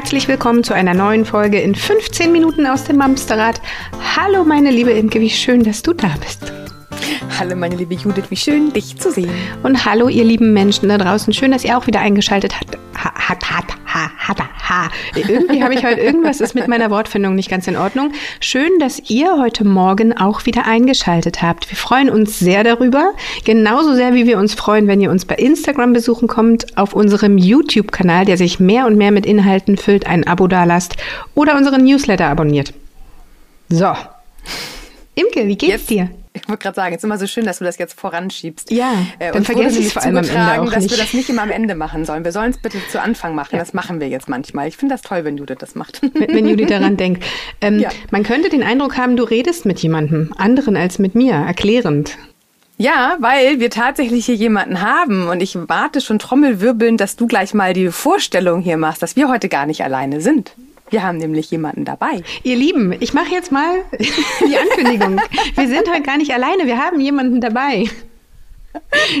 Herzlich willkommen zu einer neuen Folge in 15 Minuten aus dem Mamsterrad. Hallo meine liebe Imke, wie schön, dass du da bist. Hallo meine liebe Judith, wie schön dich zu sehen. Und hallo ihr lieben Menschen da draußen, schön, dass ihr auch wieder eingeschaltet habt. Ha, hat, hat, ha, hat, ha. Irgendwie habe ich heute irgendwas ist mit meiner Wortfindung nicht ganz in Ordnung. Schön, dass ihr heute Morgen auch wieder eingeschaltet habt. Wir freuen uns sehr darüber, genauso sehr wie wir uns freuen, wenn ihr uns bei Instagram besuchen kommt, auf unserem YouTube-Kanal, der sich mehr und mehr mit Inhalten füllt, ein Abo dalasst oder unseren Newsletter abonniert. So. Imke, wie geht's Jetzt. dir? Ich wollte gerade sagen, es ist immer so schön, dass du das jetzt voranschiebst. Ja, äh, dann uns vergesse ich vor allem am Ende auch dass nicht. wir das nicht immer am Ende machen sollen. Wir sollen es bitte zu Anfang machen. Das machen wir jetzt manchmal. Ich finde das toll, wenn Judith das macht. wenn wenn Judith daran denkt. Ähm, Ja. Man könnte den Eindruck haben, du redest mit jemandem, anderen als mit mir, erklärend. Ja, weil wir tatsächlich hier jemanden haben und ich warte schon trommelwirbelnd, dass du gleich mal die Vorstellung hier machst, dass wir heute gar nicht alleine sind. Wir haben nämlich jemanden dabei. Ihr Lieben, ich mache jetzt mal die Ankündigung. Wir sind heute gar nicht alleine, wir haben jemanden dabei.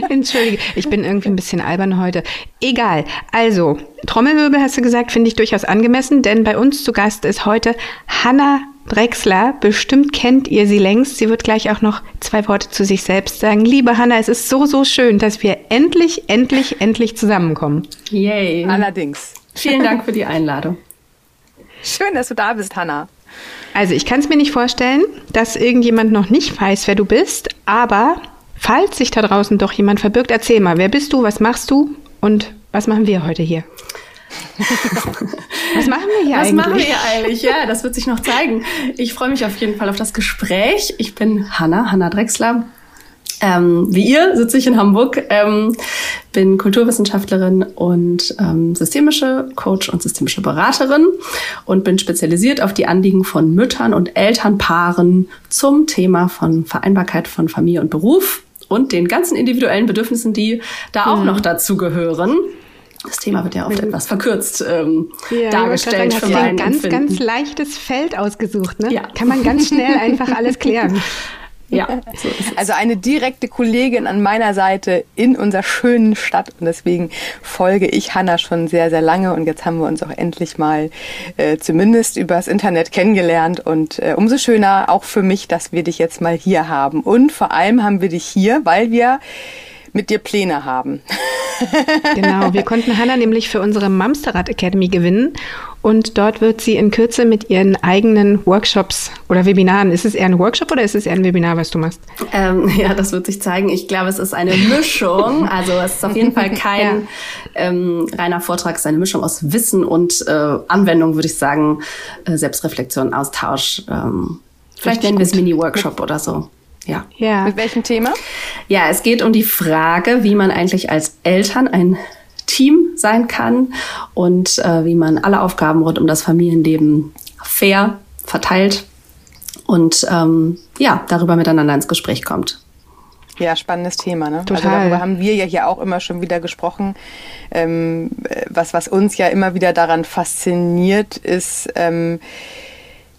Entschuldige, ich bin irgendwie ein bisschen albern heute. Egal. Also, Trommelwirbel hast du gesagt, finde ich durchaus angemessen, denn bei uns zu Gast ist heute Hanna Drexler. Bestimmt kennt ihr sie längst. Sie wird gleich auch noch zwei Worte zu sich selbst sagen. Liebe Hanna, es ist so, so schön, dass wir endlich, endlich, endlich zusammenkommen. Yay. Allerdings. Vielen Dank für die Einladung. Schön, dass du da bist, Hanna. Also ich kann es mir nicht vorstellen, dass irgendjemand noch nicht weiß, wer du bist, aber falls sich da draußen doch jemand verbirgt, erzähl mal, wer bist du, was machst du und was machen wir heute hier? was machen wir hier Was eigentlich? machen wir hier eigentlich? Ja, das wird sich noch zeigen. Ich freue mich auf jeden Fall auf das Gespräch. Ich bin Hanna, Hanna Drexler. Ähm, wie ihr sitze ich in Hamburg, ähm, bin Kulturwissenschaftlerin und ähm, systemische Coach und systemische Beraterin und bin spezialisiert auf die Anliegen von Müttern und Elternpaaren zum Thema von Vereinbarkeit von Familie und Beruf und den ganzen individuellen Bedürfnissen, die da auch noch dazu gehören. Das Thema wird ja oft etwas verkürzt ähm, Ja, dargestellt ich für mein ein ganz, Empfinden. ganz leichtes Feld ausgesucht, ne? Ja. Kann man ganz schnell einfach alles klären. Ja, so. Also eine direkte Kollegin an meiner Seite in unserer schönen Stadt. Und deswegen folge ich Hanna schon sehr, sehr lange. Und jetzt haben wir uns auch endlich mal äh, zumindest übers Internet kennengelernt. Und äh, umso schöner auch für mich, dass wir dich jetzt mal hier haben. Und vor allem haben wir dich hier, weil wir mit dir Pläne haben. Genau, wir konnten Hanna nämlich für unsere Mamsterrad Academy gewinnen und dort wird sie in Kürze mit ihren eigenen Workshops oder Webinaren, ist es eher ein Workshop oder ist es eher ein Webinar, was du machst? Ähm, ja, das wird sich zeigen. Ich glaube, es ist eine Mischung. Also es ist auf jeden Fall kein ähm, reiner Vortrag, es ist eine Mischung aus Wissen und äh, Anwendung, würde ich sagen, äh, Selbstreflexion, Austausch. Ähm, vielleicht nennen wir es. Mini-Workshop oder so. Ja. Ja. Mit welchem Thema? Ja, es geht um die Frage, wie man eigentlich als Eltern ein Team sein kann und äh, wie man alle Aufgaben rund um das Familienleben fair verteilt und ähm, ja, darüber miteinander ins Gespräch kommt. Ja, spannendes Thema. Ne? Also Total. darüber haben wir ja hier auch immer schon wieder gesprochen. Ähm, äh, was, was uns ja immer wieder daran fasziniert, ist, ähm,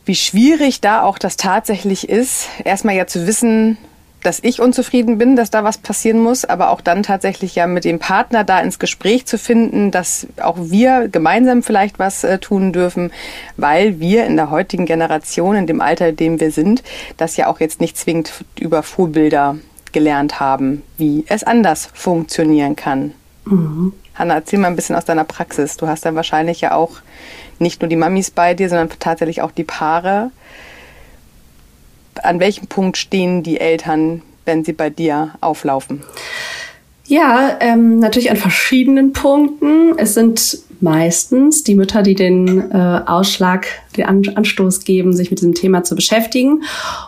wie schwierig da auch das tatsächlich ist, erstmal ja zu wissen, dass ich unzufrieden bin, dass da was passieren muss, aber auch dann tatsächlich ja mit dem Partner da ins Gespräch zu finden, dass auch wir gemeinsam vielleicht was äh, tun dürfen, weil wir in der heutigen Generation, in dem Alter, in dem wir sind, das ja auch jetzt nicht zwingend über Vorbilder gelernt haben, wie es anders funktionieren kann. Hanna, erzähl mal ein bisschen aus deiner Praxis. Du hast dann wahrscheinlich ja auch nicht nur die Mamis bei dir, sondern tatsächlich auch die Paare. An welchem Punkt stehen die Eltern, wenn sie bei dir auflaufen? Ja, ähm, natürlich an verschiedenen Punkten. Es sind meistens die Mütter, die den äh, Ausschlag, den An Anstoß geben, sich mit diesem Thema zu beschäftigen.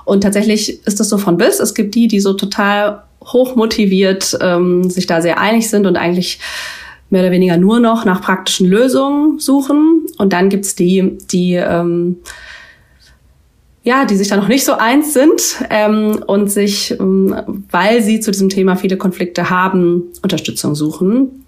Und tatsächlich ist das so von bis. Es gibt die, die so total hochmotiviert ähm, sich da sehr einig sind und eigentlich mehr oder weniger nur noch nach praktischen Lösungen suchen. Und dann gibt's die, die ähm, ja, die sich da noch nicht so eins sind ähm, und sich, ähm, weil sie zu diesem Thema viele Konflikte haben, Unterstützung suchen.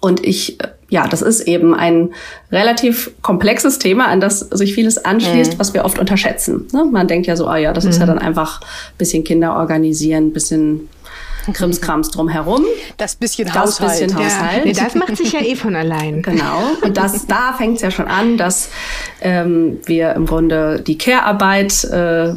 Und ich, äh, ja, das ist eben ein relativ komplexes Thema, an das sich vieles anschließt, was wir oft unterschätzen. Ne? Man denkt ja so, ah ja, das ist ja dann einfach bisschen Kinder organisieren, bisschen Krimskrams drumherum. Das bisschen das Haushalt. Bisschen Haushalt. Ja. Nee, das macht sich ja eh von allein. Genau. Und das, da fängt es ja schon an, dass ähm, wir im Grunde die Care-Arbeit äh,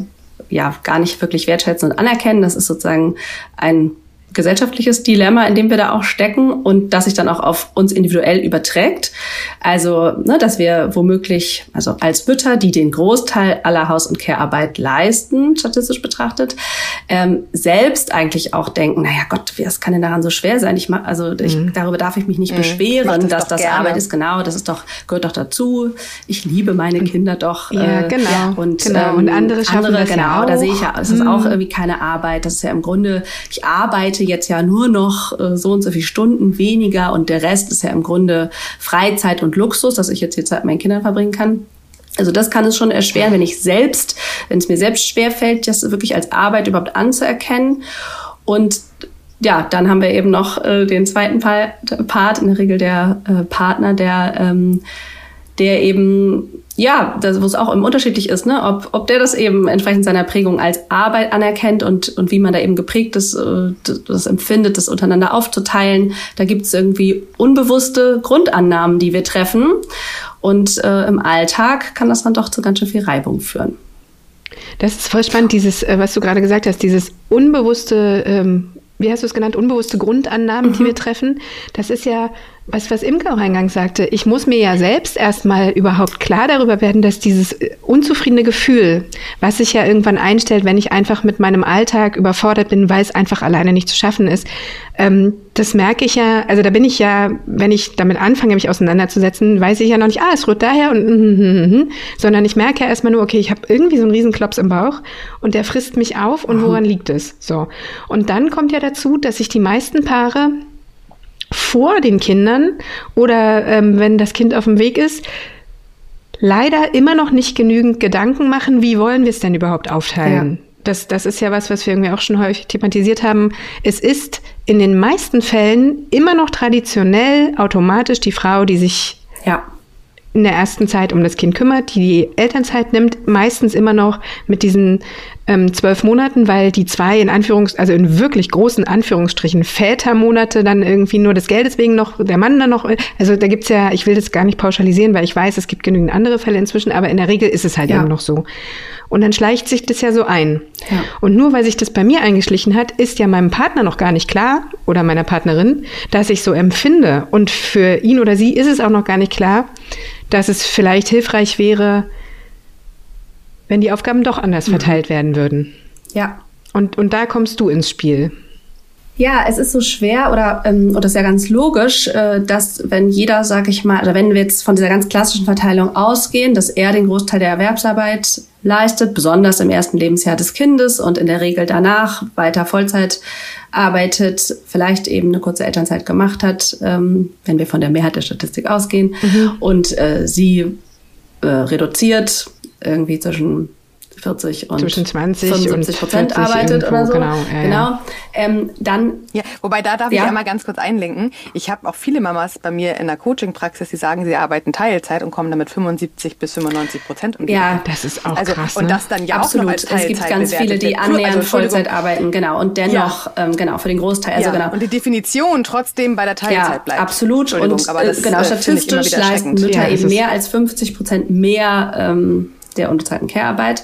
ja gar nicht wirklich wertschätzen und anerkennen. Das ist sozusagen ein gesellschaftliches Dilemma, in dem wir da auch stecken und das sich dann auch auf uns individuell überträgt. Also, ne, dass wir womöglich, also als Mütter, die den Großteil aller Haus- und Care-Arbeit leisten, statistisch betrachtet, ähm, selbst eigentlich auch denken, naja Gott, was kann denn daran so schwer sein? Ich mach, also ich, mhm. darüber darf ich mich nicht mhm. beschweren, das dass das gerne. Arbeit ist. Genau, das ist doch, gehört doch dazu. Ich liebe meine Kinder doch. Ja, äh, genau. Und, genau. Ähm, und andere schaffen andere, das genau, ja auch. da sehe ich ja, es ist mhm. auch irgendwie keine Arbeit. Das ist ja im Grunde, ich arbeite arbeite jetzt ja nur noch äh, so und so viele Stunden weniger und der Rest ist ja im Grunde Freizeit und Luxus, dass ich jetzt die Zeit mit meinen Kindern verbringen kann. Also das kann es schon erschweren, wenn ich selbst, wenn es mir selbst schwerfällt, das wirklich als Arbeit überhaupt anzuerkennen. Und ja, dann haben wir eben noch äh, den zweiten Part, in der Regel der äh, Partner, der, ähm, der eben ja, das, wo es auch im unterschiedlich ist, ne? ob, ob der das eben entsprechend seiner Prägung als Arbeit anerkennt und, und wie man da eben geprägt ist, äh, das, das empfindet, das untereinander aufzuteilen. Da gibt es irgendwie unbewusste Grundannahmen, die wir treffen. Und äh, im Alltag kann das dann doch zu ganz schön viel Reibung führen. Das ist voll spannend, dieses, äh, was du gerade gesagt hast, dieses unbewusste, ähm, wie hast du es genannt, unbewusste Grundannahmen, mhm. die wir treffen. Das ist ja was, was Imke auch eingangs sagte, ich muss mir ja selbst erstmal überhaupt klar darüber werden, dass dieses äh, unzufriedene Gefühl, was sich ja irgendwann einstellt, wenn ich einfach mit meinem Alltag überfordert bin, weil es einfach alleine nicht zu schaffen ist, ähm, das merke ich ja, also da bin ich ja, wenn ich damit anfange, mich auseinanderzusetzen, weiß ich ja noch nicht, ah, es rührt daher und, mm, mm, mm, sondern ich merke ja erstmal nur, okay, ich habe irgendwie so einen riesen Klops im Bauch und der frisst mich auf und woran liegt es? So. Und dann kommt ja dazu, dass sich die meisten Paare vor den Kindern oder ähm, wenn das Kind auf dem Weg ist, leider immer noch nicht genügend Gedanken machen, wie wollen wir es denn überhaupt aufteilen. Ja. Das, das ist ja was, was wir irgendwie auch schon häufig thematisiert haben. Es ist in den meisten Fällen immer noch traditionell automatisch die Frau, die sich ja in der ersten Zeit um das Kind kümmert, die die Elternzeit nimmt, meistens immer noch mit diesen ähm, zwölf Monaten, weil die zwei in Anführungs-, also in wirklich großen Anführungsstrichen Vätermonate dann irgendwie nur des Geldes wegen noch, der Mann dann noch, also da gibt's ja, ich will das gar nicht pauschalisieren, weil ich weiß, es gibt genügend andere Fälle inzwischen, aber in der Regel ist es halt ja. eben noch so. Und dann schleicht sich das ja so ein. Ja. Und nur weil sich das bei mir eingeschlichen hat, ist ja meinem Partner noch gar nicht klar oder meiner Partnerin, dass ich so empfinde. Und für ihn oder sie ist es auch noch gar nicht klar, dass es vielleicht hilfreich wäre, wenn die Aufgaben doch anders mhm. verteilt werden würden. Ja. Und, und da kommst du ins Spiel. Ja, es ist so schwer oder ähm, oder ist ja ganz logisch, äh, dass wenn jeder, sag ich mal, oder wenn wir jetzt von dieser ganz klassischen Verteilung ausgehen, dass er den Großteil der Erwerbsarbeit leistet, besonders im ersten Lebensjahr des Kindes und in der Regel danach weiter Vollzeit arbeitet, vielleicht eben eine kurze Elternzeit gemacht hat, ähm, wenn wir von der Mehrheit der Statistik ausgehen, mhm. und äh, sie äh, reduziert irgendwie zwischen 40 und zwischen 20 75 Prozent arbeitet oder so. Genau, ja, genau. Ähm, dann ja, wobei da darf ja. ich einmal ganz kurz einlenken. Ich habe auch viele Mamas bei mir in der Coaching-Praxis, die sagen, sie arbeiten Teilzeit und kommen damit 75 bis 95 Prozent um. Ja, das ist auch also, krass. Ne? Und das dann ja Absolut. auch noch als Teilzeit Es gibt ganz viele, die annähernd also, Vollzeit arbeiten, genau. Und dennoch, ja. ähm, genau, für den Großteil. Also genau. Und die Definition trotzdem bei der Teilzeit ja, bleibt. Absolut. Und aber das, äh, genau, statistisch leisten Mütter eben mehr als 50 Prozent mehr ähm, der unbezahlten Care-Arbeit.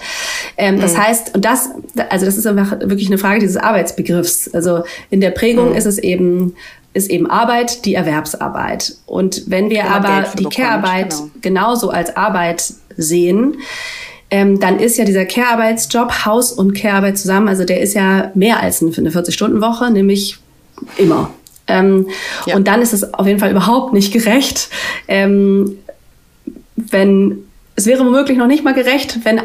Ähm, das mhm. heißt, und das, also das ist einfach wirklich eine Frage dieses Arbeitsbegriffs. Also in der Prägung mhm. ist es eben ist eben Arbeit die Erwerbsarbeit. Und wenn wir aber die Care-Arbeit genau. genauso als Arbeit sehen, ähm, dann ist ja dieser Care-Arbeitsjob Haus- und Care-Arbeit zusammen, also der ist ja mehr als eine 40-Stunden-Woche, nämlich immer. Ähm, ja. Und dann ist es auf jeden Fall überhaupt nicht gerecht, ähm, wenn es wäre womöglich noch nicht mal gerecht, wenn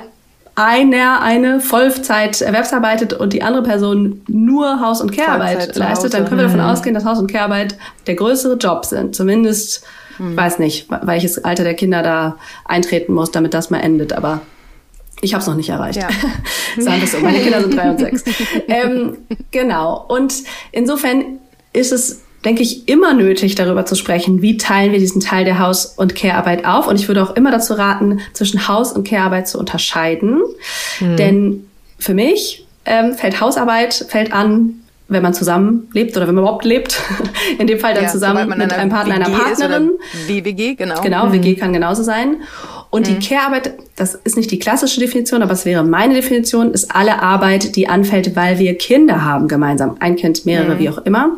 einer eine Vollzeit erwerbsarbeitet und die andere Person nur Haus- und Care-Arbeit leistet, dann können wir davon mhm. ausgehen, dass Haus- und Care-Arbeit der größere Job sind. Zumindest, mhm. weiß nicht, welches Alter der Kinder da eintreten muss, damit das mal endet. Aber ich habe es noch nicht erreicht. Ja. Sagen wir so. Meine Kinder sind drei und sechs. ähm, genau. Und insofern ist es denke ich, immer nötig, darüber zu sprechen, wie teilen wir diesen Teil der Haus- und Care-Arbeit auf. Und ich würde auch immer dazu raten, zwischen Haus- und Care-Arbeit zu unterscheiden. Mhm. Denn für mich ähm, fällt Hausarbeit fällt an, wenn man zusammen lebt oder wenn man überhaupt lebt, in dem Fall dann ja, zusammen mit einem Partner, WG einer Partnerin. WWG, genau. Genau, mhm. WG kann genauso sein. Und mhm. die Care-Arbeit, das ist nicht die klassische Definition, aber es wäre meine Definition, ist alle Arbeit, die anfällt, weil wir Kinder haben gemeinsam. Ein Kind, mehrere, mhm. wie auch immer.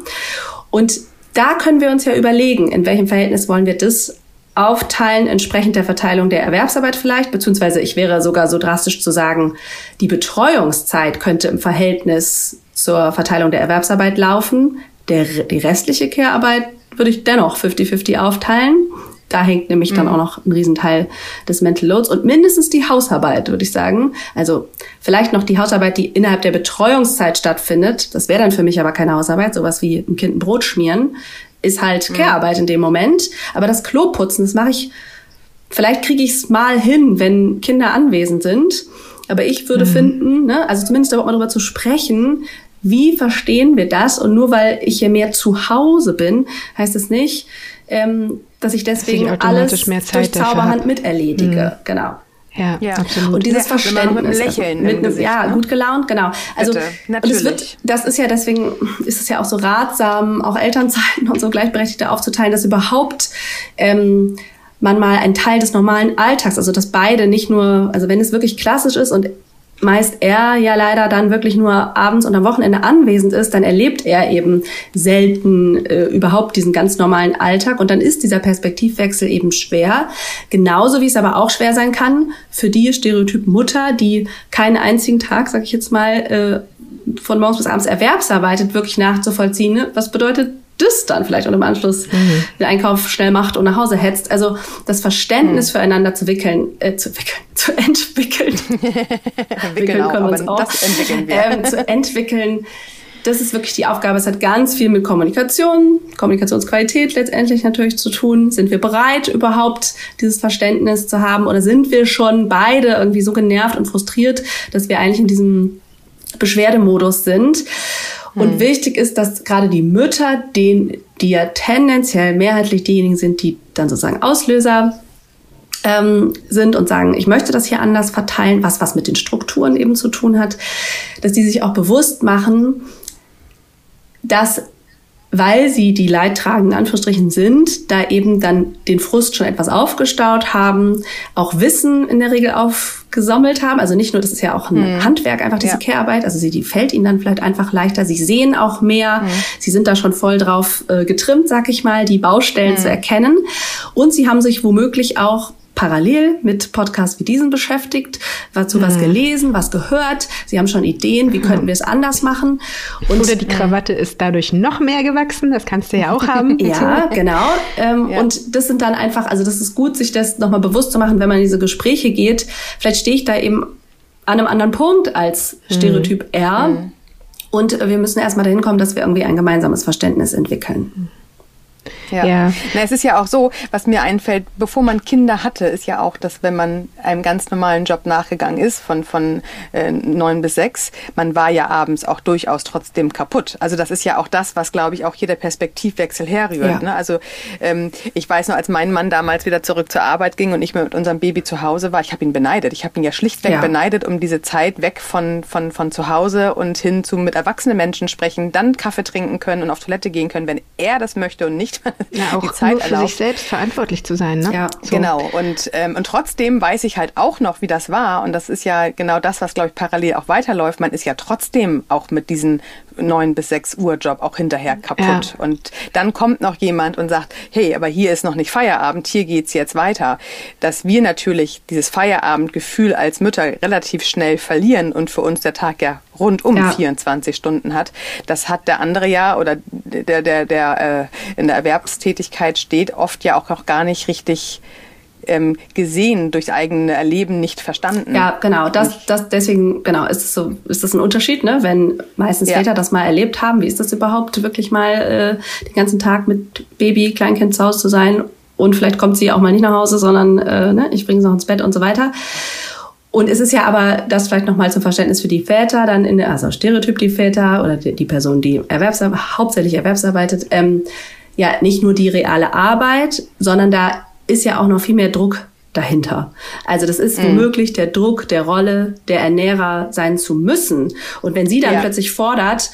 Und da können wir uns ja überlegen, in welchem Verhältnis wollen wir das aufteilen, entsprechend der Verteilung der Erwerbsarbeit vielleicht, beziehungsweise ich wäre sogar so drastisch zu sagen, die Betreuungszeit könnte im Verhältnis zur Verteilung der Erwerbsarbeit laufen. Der, die restliche Care-Arbeit würde ich dennoch 50-50 aufteilen. Da hängt nämlich mhm. dann auch noch ein Riesenteil des Mental Loads und mindestens die Hausarbeit, würde ich sagen. Also vielleicht noch die Hausarbeit, die innerhalb der Betreuungszeit stattfindet. Das wäre dann für mich aber keine Hausarbeit, sowas wie ein Kind ein Brot schmieren, ist halt mhm. Care-Arbeit in dem Moment. Aber das Kloputzen, das mache ich, vielleicht kriege ich es mal hin, wenn Kinder anwesend sind. Aber ich würde mhm. finden, ne, also zumindest überhaupt mal darüber zu sprechen, wie verstehen wir das? Und nur weil ich hier mehr zu Hause bin, heißt es nicht, ähm, dass ich deswegen alles durch Zauberhand miterledige. Mhm. Genau. Ja, ja, absolut. Und dieses ja, Verständnis. Mit einem Lächeln. Mit einem, Gesicht, ja, ne? gut gelaunt, genau. Also, Bitte, natürlich. Wird, das ist ja deswegen, ist es ja auch so ratsam, auch Elternzeiten und so Gleichberechtigte aufzuteilen, dass überhaupt, ähm, man mal ein Teil des normalen Alltags, also dass beide nicht nur, also wenn es wirklich klassisch ist und meist er ja leider dann wirklich nur abends und am Wochenende anwesend ist, dann erlebt er eben selten äh, überhaupt diesen ganz normalen Alltag und dann ist dieser Perspektivwechsel eben schwer. Genauso wie es aber auch schwer sein kann für die Stereotyp Mutter, die keinen einzigen Tag, sag ich jetzt mal, äh, von morgens bis abends erwerbsarbeitet, wirklich nachzuvollziehen. Ne? Was bedeutet das dann vielleicht und im Anschluss mhm. den Einkauf schnell macht und nach Hause hetzt. Also das Verständnis mhm. füreinander zu wickeln, äh, zu wickeln, zu entwickeln. wickeln auch, können wir uns auch. Das entwickeln wir. Ähm, zu entwickeln. Das ist wirklich die Aufgabe. Es hat ganz viel mit Kommunikation, Kommunikationsqualität letztendlich natürlich zu tun. Sind wir bereit, überhaupt dieses Verständnis zu haben? Oder sind wir schon beide irgendwie so genervt und frustriert, dass wir eigentlich in diesem Beschwerdemodus sind? Und hm. wichtig ist, dass gerade die Mütter, den, die ja tendenziell mehrheitlich diejenigen sind, die dann sozusagen Auslöser ähm, sind und sagen, ich möchte das hier anders verteilen, was was mit den Strukturen eben zu tun hat, dass die sich auch bewusst machen, dass weil sie die Leidtragenden Anführungsstrichen sind, da eben dann den Frust schon etwas aufgestaut haben, auch Wissen in der Regel aufgesammelt haben. Also nicht nur, das ist ja auch ein mhm. Handwerk, einfach diese ja. Care-Arbeit. Also sie, die fällt ihnen dann vielleicht einfach leichter. Sie sehen auch mehr. Mhm. Sie sind da schon voll drauf äh, getrimmt, sag ich mal, die Baustellen mhm. zu erkennen. Und sie haben sich womöglich auch parallel mit Podcasts wie diesen beschäftigt, dazu mhm. was gelesen, was gehört. Sie haben schon Ideen, wie könnten wir es anders machen. Und, Oder die Krawatte äh, ist dadurch noch mehr gewachsen, das kannst du ja auch haben. ja, genau. Ähm, ja. Und das sind dann einfach, also das ist gut, sich das nochmal bewusst zu machen, wenn man in diese Gespräche geht. Vielleicht stehe ich da eben an einem anderen Punkt als mhm. Stereotyp mhm. R. Mhm. Und wir müssen erstmal dahin kommen, dass wir irgendwie ein gemeinsames Verständnis entwickeln. Ja. ja. Na, es ist ja auch so, was mir einfällt, bevor man Kinder hatte, ist ja auch, dass wenn man einem ganz normalen Job nachgegangen ist, von, von äh, neun bis sechs, man war ja abends auch durchaus trotzdem kaputt. Also das ist ja auch das, was, glaube ich, auch hier der Perspektivwechsel herrührt. Ja. Ne? Also ähm, ich weiß noch, als mein Mann damals wieder zurück zur Arbeit ging und ich mit unserem Baby zu Hause war, ich habe ihn beneidet. Ich habe ihn ja schlichtweg ja. beneidet um diese Zeit weg von, von, von zu Hause und hin zu mit erwachsenen Menschen sprechen, dann Kaffee trinken können und auf Toilette gehen können, wenn er das möchte und nicht ja, auch die Zeit nur für erlaubt. sich selbst verantwortlich zu sein. Ne? Ja, so. genau. Und, ähm, und trotzdem weiß ich halt auch noch, wie das war. Und das ist ja genau das, was, glaube ich, parallel auch weiterläuft. Man ist ja trotzdem auch mit diesen neun bis sechs Uhr Job auch hinterher kaputt. Ja. Und dann kommt noch jemand und sagt, hey, aber hier ist noch nicht Feierabend, hier geht's jetzt weiter. Dass wir natürlich dieses Feierabendgefühl als Mütter relativ schnell verlieren und für uns der Tag ja rund um ja. 24 Stunden hat. Das hat der andere ja oder der, der, der äh, in der Erwerbstätigkeit steht, oft ja auch noch gar nicht richtig ähm, gesehen, durch eigene Erleben nicht verstanden. Ja, genau. Das, das deswegen, genau, ist es so, ist das ein Unterschied, ne? Wenn meistens ja. Väter das mal erlebt haben, wie ist das überhaupt, wirklich mal äh, den ganzen Tag mit Baby, Kleinkind zu Hause zu sein und vielleicht kommt sie auch mal nicht nach Hause, sondern äh, ne, ich bringe sie noch ins Bett und so weiter. Und es ist ja aber, das vielleicht nochmal zum Verständnis für die Väter, dann in der, also Stereotyp die Väter oder die, die Person, die Erwerbsarbeit, hauptsächlich erwerbsarbeitet, ähm, ja nicht nur die reale Arbeit, sondern da ist ja auch noch viel mehr Druck dahinter. Also das ist mhm. womöglich der Druck der Rolle der Ernährer sein zu müssen. Und wenn sie dann ja. plötzlich fordert,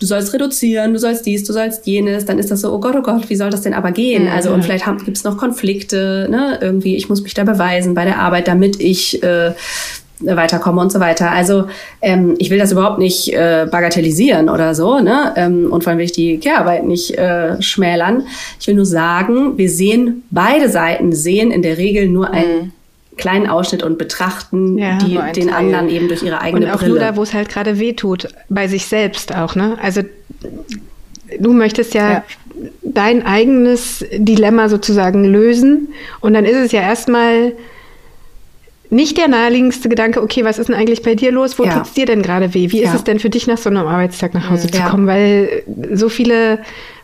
du sollst reduzieren, du sollst dies, du sollst jenes, dann ist das so, oh Gott, oh Gott, wie soll das denn aber gehen? Mhm. Also und vielleicht gibt es noch Konflikte, ne? irgendwie, ich muss mich da beweisen bei der Arbeit, damit ich äh, weiterkomme und so weiter. Also ähm, ich will das überhaupt nicht äh, bagatellisieren oder so, ne? Ähm, und vor allem will ich die Care-Arbeit nicht äh, schmälern. Ich will nur sagen, wir sehen beide Seiten sehen in der Regel nur mhm. einen kleinen Ausschnitt und betrachten ja, die, den Teil. anderen eben durch ihre eigene und auch Brille. nur da, wo es halt gerade weh tut, bei sich selbst auch, ne? Also du möchtest ja, ja, dein eigenes Dilemma sozusagen lösen und dann ist es ja erstmal nicht der naheliegendste Gedanke, okay, was ist denn eigentlich bei dir los? Wo ja. tut's dir denn gerade weh? Wie ja. ist es denn für dich nach so einem Arbeitstag nach Hause ja. zu kommen? Weil so viele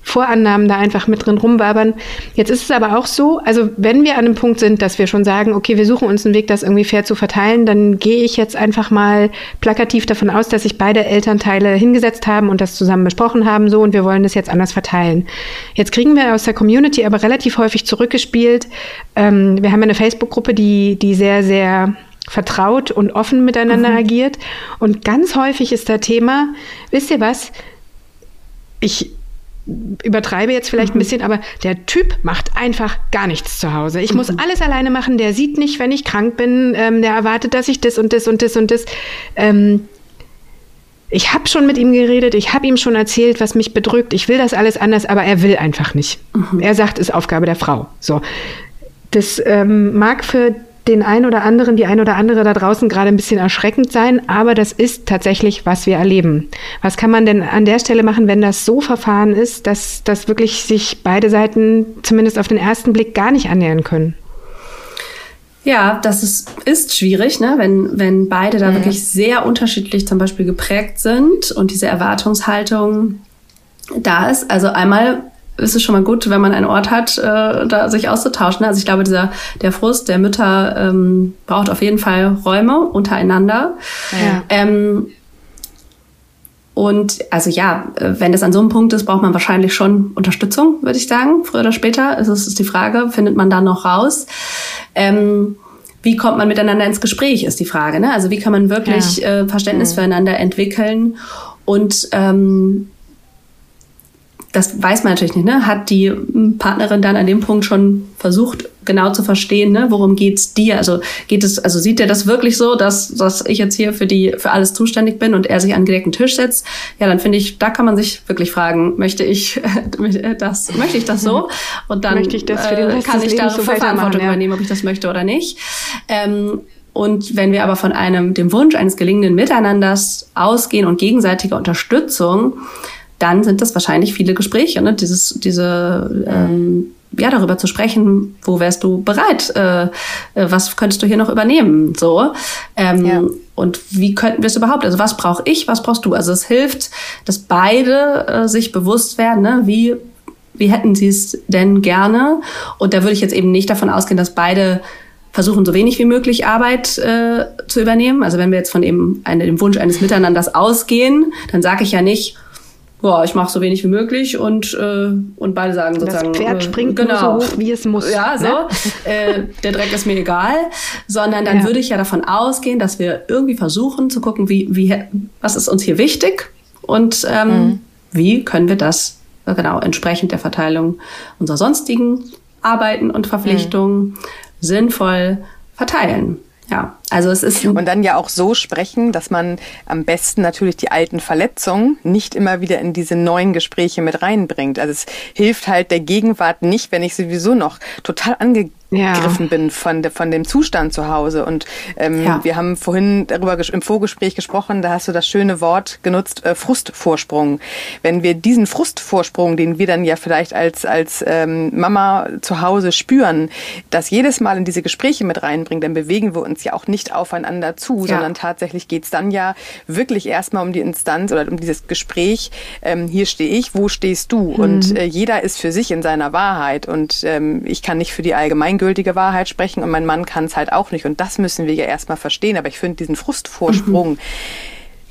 Vorannahmen da einfach mit drin rumwabern. Jetzt ist es aber auch so, also wenn wir an einem Punkt sind, dass wir schon sagen, okay, wir suchen uns einen Weg, das irgendwie fair zu verteilen, dann gehe ich jetzt einfach mal plakativ davon aus, dass sich beide Elternteile hingesetzt haben und das zusammen besprochen haben, so und wir wollen das jetzt anders verteilen. Jetzt kriegen wir aus der Community aber relativ häufig zurückgespielt. Ähm, wir haben eine Facebook-Gruppe, die, die sehr, sehr vertraut und offen miteinander mhm. agiert. Und ganz häufig ist da Thema, wisst ihr was? Ich übertreibe jetzt vielleicht mhm. ein bisschen, aber der Typ macht einfach gar nichts zu Hause. Ich mhm. muss alles alleine machen. Der sieht nicht, wenn ich krank bin. Ähm, der erwartet, dass ich das und das und das und das. Ähm, ich habe schon mit ihm geredet, ich habe ihm schon erzählt, was mich bedrückt. Ich will das alles anders, aber er will einfach nicht. Mhm. Er sagt, es ist Aufgabe der Frau. So. Das ähm, mag für den einen oder anderen, die ein oder andere da draußen gerade ein bisschen erschreckend sein, aber das ist tatsächlich, was wir erleben. Was kann man denn an der Stelle machen, wenn das so verfahren ist, dass, dass wirklich sich beide Seiten zumindest auf den ersten Blick gar nicht annähern können? Ja, das ist, ist schwierig, ne? wenn, wenn beide da mhm. wirklich sehr unterschiedlich zum Beispiel geprägt sind und diese Erwartungshaltung da ist. Also einmal ist es schon mal gut, wenn man einen Ort hat, äh, da sich auszutauschen. Also ich glaube, dieser der Frust der Mütter ähm, braucht auf jeden Fall Räume untereinander. Ja. Ähm, und also ja, wenn das an so einem Punkt ist, braucht man wahrscheinlich schon Unterstützung, würde ich sagen, früher oder später. Also es ist die Frage, findet man da noch raus? Ähm, wie kommt man miteinander ins Gespräch, ist die Frage. Ne? Also wie kann man wirklich ja. äh, Verständnis mhm. füreinander entwickeln und ähm, das weiß man natürlich nicht, ne? Hat die Partnerin dann an dem Punkt schon versucht, genau zu verstehen, ne? Worum geht's dir? Also geht es, also sieht er das wirklich so, dass, dass ich jetzt hier für die, für alles zuständig bin und er sich an den gedeckten Tisch setzt? Ja, dann finde ich, da kann man sich wirklich fragen, möchte ich das, möchte ich das so? Und dann möchte ich das für den äh, Rest kann ich da so Verantwortung ja. übernehmen, ob ich das möchte oder nicht. Ähm, und wenn wir aber von einem, dem Wunsch eines gelingenden Miteinanders ausgehen und gegenseitiger Unterstützung, dann sind das wahrscheinlich viele Gespräche, ne? Dieses, diese, ähm, ja, darüber zu sprechen, wo wärst du bereit, äh, äh, was könntest du hier noch übernehmen, so. Ähm, ja. Und wie könnten wir es überhaupt? Also was brauche ich, was brauchst du? Also es hilft, dass beide äh, sich bewusst werden, ne? wie, wie hätten sie es denn gerne? Und da würde ich jetzt eben nicht davon ausgehen, dass beide versuchen, so wenig wie möglich Arbeit äh, zu übernehmen. Also wenn wir jetzt von eben eine, dem Wunsch eines Miteinanders ausgehen, dann sage ich ja nicht, boah, ich mache so wenig wie möglich und, äh, und beide sagen sozusagen. Das Pferd äh, springt äh, genau, so hoch, wie es muss. Ja, so. Ne? äh, der Dreck ist mir egal. Sondern dann ja. würde ich ja davon ausgehen, dass wir irgendwie versuchen zu gucken, wie, wie, was ist uns hier wichtig und ähm, mhm. wie können wir das äh, genau entsprechend der Verteilung unserer sonstigen Arbeiten und Verpflichtungen mhm. sinnvoll verteilen. Ja, also es ist. Und dann ja auch so sprechen, dass man am besten natürlich die alten Verletzungen nicht immer wieder in diese neuen Gespräche mit reinbringt. Also es hilft halt der Gegenwart nicht, wenn ich sowieso noch total ange gegriffen ja. bin von, de, von dem Zustand zu Hause. Und ähm, ja. wir haben vorhin darüber im Vorgespräch gesprochen, da hast du das schöne Wort genutzt, äh, Frustvorsprung. Wenn wir diesen Frustvorsprung, den wir dann ja vielleicht als, als ähm, Mama zu Hause spüren, das jedes Mal in diese Gespräche mit reinbringen, dann bewegen wir uns ja auch nicht aufeinander zu, ja. sondern tatsächlich geht's dann ja wirklich erstmal um die Instanz oder um dieses Gespräch, ähm, hier stehe ich, wo stehst du? Mhm. Und äh, jeder ist für sich in seiner Wahrheit und ähm, ich kann nicht für die allgemeingültige Wahrheit sprechen und mein Mann kann es halt auch nicht. Und das müssen wir ja erstmal verstehen. Aber ich finde diesen Frustvorsprung, mhm.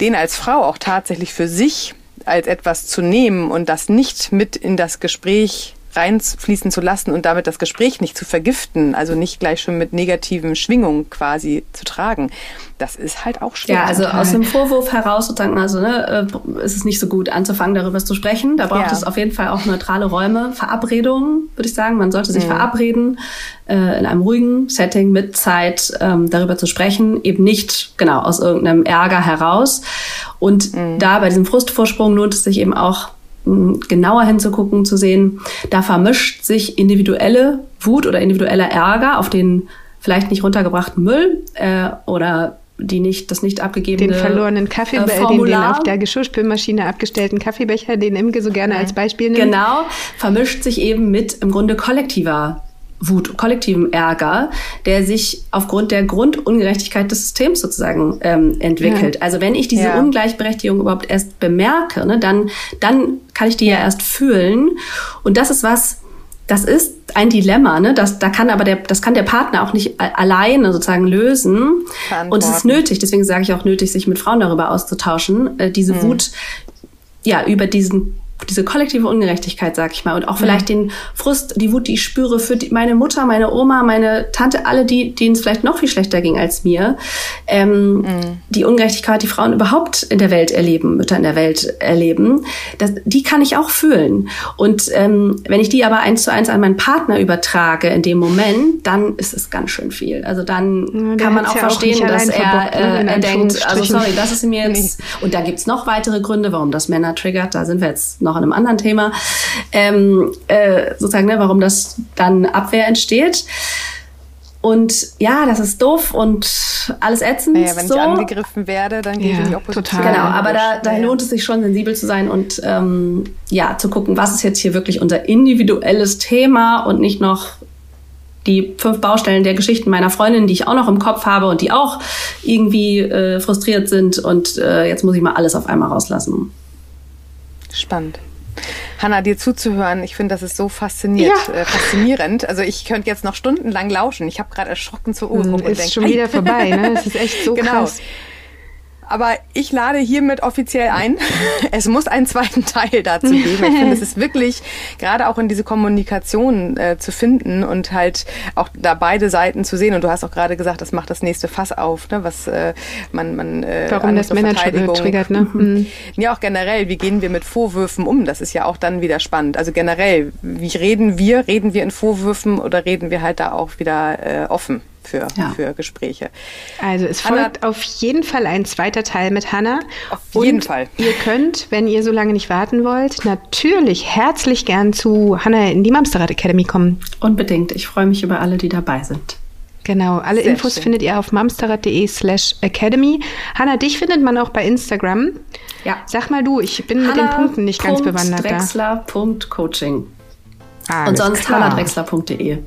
den als Frau auch tatsächlich für sich als etwas zu nehmen und das nicht mit in das Gespräch reinfließen zu lassen und damit das Gespräch nicht zu vergiften, also nicht gleich schon mit negativen Schwingungen quasi zu tragen. Das ist halt auch schwer. Ja, also aus dem Vorwurf heraus sozusagen, also ne, äh, ist es nicht so gut anzufangen, darüber zu sprechen. Da braucht ja. es auf jeden Fall auch neutrale Räume, Verabredungen, würde ich sagen. Man sollte sich mhm. verabreden, äh, in einem ruhigen Setting mit Zeit ähm, darüber zu sprechen, eben nicht genau aus irgendeinem Ärger heraus. Und mhm. da bei diesem Frustvorsprung lohnt es sich eben auch genauer hinzugucken, zu sehen, da vermischt sich individuelle Wut oder individueller Ärger auf den vielleicht nicht runtergebrachten Müll äh, oder die nicht, das nicht abgegebene Den verlorenen Kaffee, äh, den, den auf der Geschirrspülmaschine abgestellten Kaffeebecher, den Imke so gerne als Beispiel nimmt. Genau, vermischt sich eben mit im Grunde kollektiver Wut, kollektivem Ärger, der sich aufgrund der Grundungerechtigkeit des Systems sozusagen ähm, entwickelt. Ja. Also wenn ich diese ja. Ungleichberechtigung überhaupt erst bemerke, ne, dann, dann kann ich die ja erst fühlen. Und das ist was, das ist ein Dilemma, ne? Das, da kann aber der, das kann der Partner auch nicht alleine sozusagen lösen. Und es ist nötig, deswegen sage ich auch nötig, sich mit Frauen darüber auszutauschen, äh, diese mhm. Wut ja über diesen diese kollektive Ungerechtigkeit, sag ich mal, und auch vielleicht den Frust, die Wut, die ich spüre für die, meine Mutter, meine Oma, meine Tante, alle, die, denen es vielleicht noch viel schlechter ging als mir, ähm, mhm. die Ungerechtigkeit, die Frauen überhaupt in der Welt erleben, Mütter in der Welt erleben, das, die kann ich auch fühlen. Und ähm, wenn ich die aber eins zu eins an meinen Partner übertrage in dem Moment, dann ist es ganz schön viel. Also dann ja, kann man auch ja verstehen, auch dass er, äh, er denkt, also sorry, das ist mir jetzt, nee. und da gibt's noch weitere Gründe, warum das Männer triggert, da sind wir jetzt noch an einem anderen Thema, ähm, äh, sozusagen, ne, warum das dann Abwehr entsteht. Und ja, das ist doof und alles ätzend. Ja, wenn so. ich angegriffen werde, dann gehe ich in die Opposition. Total. Genau, aber da, da lohnt es sich schon, sensibel zu sein und ähm, ja, zu gucken, was ist jetzt hier wirklich unser individuelles Thema und nicht noch die fünf Baustellen der Geschichten meiner Freundin, die ich auch noch im Kopf habe und die auch irgendwie äh, frustriert sind. Und äh, jetzt muss ich mal alles auf einmal rauslassen. Spannend. Hanna, dir zuzuhören, ich finde, das ist so fasziniert, ja. äh, faszinierend. Also ich könnte jetzt noch stundenlang lauschen. Ich habe gerade erschrocken zur Uhr. Hm, ist schon wieder vorbei, ne? Das ist echt so genau. krass. Aber ich lade hiermit offiziell ein. Es muss einen zweiten Teil dazu geben. Ich finde, es ist wirklich gerade auch in diese Kommunikation äh, zu finden und halt auch da beide Seiten zu sehen. Und du hast auch gerade gesagt, das macht das nächste Fass auf, ne? was äh, man, man äh, Warum das Manager triggert, ne? Mhm. mhm. Ja, auch generell, wie gehen wir mit Vorwürfen um? Das ist ja auch dann wieder spannend. Also generell, wie reden wir? Reden wir in Vorwürfen oder reden wir halt da auch wieder äh, offen? Für, ja. für Gespräche. Also es Hanna, folgt auf jeden Fall ein zweiter Teil mit Hanna. Auf jeden Fall. Ihr könnt, wenn ihr so lange nicht warten wollt, natürlich herzlich gern zu Hanna in die Mamsterrad Academy kommen. Unbedingt. Ich freue mich über alle, die dabei sind. Genau, alle Sehr Infos schön. findet ihr auf mamsterrad.de slash academy. Hanna, dich findet man auch bei Instagram. Ja. Sag mal du, ich bin Hanna. mit den Punkten nicht ganz bewandert. Drexler.coaching. Und sonst hannadrexler.de.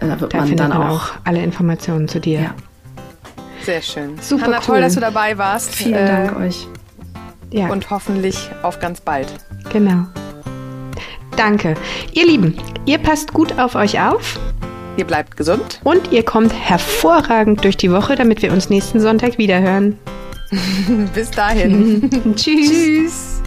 Äh, da wird da man dann auch, auch, alle Informationen zu dir. Ja. Sehr schön. Super Hanna, cool. toll, dass du dabei warst. Vielen äh, Dank euch. Ja. Und hoffentlich auf ganz bald. Genau. Danke. Ihr Lieben, ihr passt gut auf euch auf. Ihr bleibt gesund. Und ihr kommt hervorragend durch die Woche, damit wir uns nächsten Sonntag wiederhören. Bis dahin. Tschüss. Tschüss.